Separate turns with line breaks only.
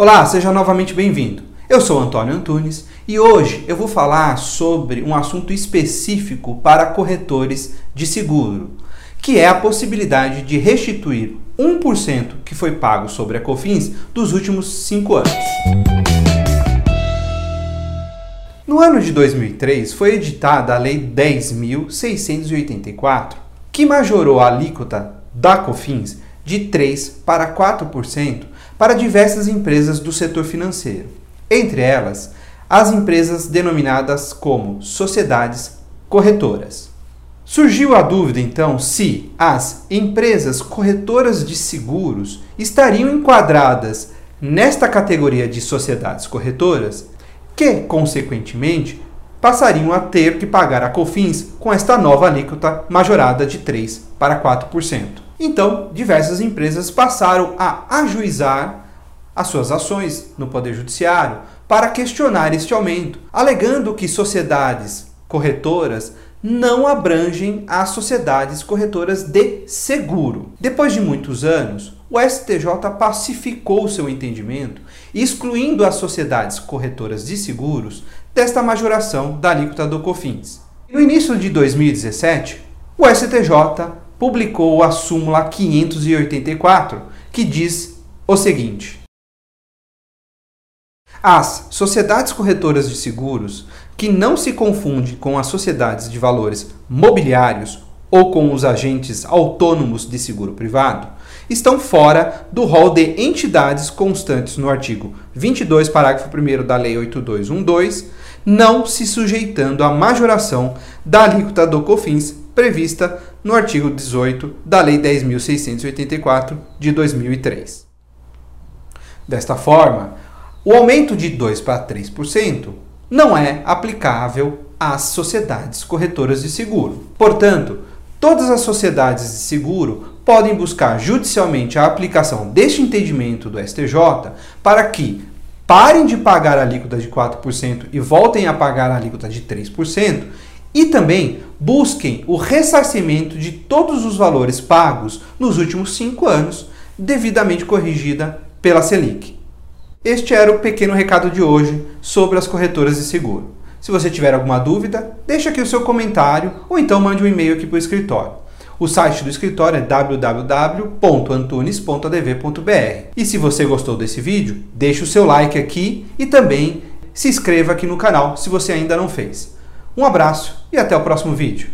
Olá, seja novamente bem-vindo. Eu sou Antônio Antunes e hoje eu vou falar sobre um assunto específico para corretores de seguro, que é a possibilidade de restituir 1% que foi pago sobre a COFINS dos últimos 5 anos. No ano de 2003 foi editada a Lei 10.684, que majorou a alíquota da COFINS de 3 para 4% para diversas empresas do setor financeiro, entre elas as empresas denominadas como sociedades corretoras. Surgiu a dúvida então se as empresas corretoras de seguros estariam enquadradas nesta categoria de sociedades corretoras que, consequentemente, passariam a ter que pagar a COFINS com esta nova alíquota majorada de 3 para 4%. Então, diversas empresas passaram a ajuizar as suas ações no Poder Judiciário para questionar este aumento, alegando que sociedades corretoras não abrangem as sociedades corretoras de seguro. Depois de muitos anos, o STJ pacificou seu entendimento, excluindo as sociedades corretoras de seguros desta majoração da alíquota do COFINS. No início de 2017, o STJ publicou a súmula 584, que diz o seguinte: as sociedades corretoras de seguros, que não se confunde com as sociedades de valores mobiliários ou com os agentes autônomos de seguro privado, estão fora do rol de entidades constantes no artigo 22, parágrafo 1 da Lei 8212, não se sujeitando à majoração da alíquota do COFINS prevista no artigo 18 da Lei 10.684 de 2003. Desta forma, o aumento de 2 para 3% não é aplicável às sociedades corretoras de seguro. Portanto, todas as sociedades de seguro podem buscar judicialmente a aplicação deste entendimento do STJ para que parem de pagar a alíquota de 4% e voltem a pagar a alíquota de 3%, e também busquem o ressarcimento de todos os valores pagos nos últimos cinco anos, devidamente corrigida pela Selic. Este era o pequeno recado de hoje sobre as corretoras de seguro. Se você tiver alguma dúvida, deixe aqui o seu comentário ou então mande um e-mail aqui para o escritório. O site do escritório é www.antunes.adv.br. E se você gostou desse vídeo, deixe o seu like aqui e também se inscreva aqui no canal se você ainda não fez. Um abraço e até o próximo vídeo.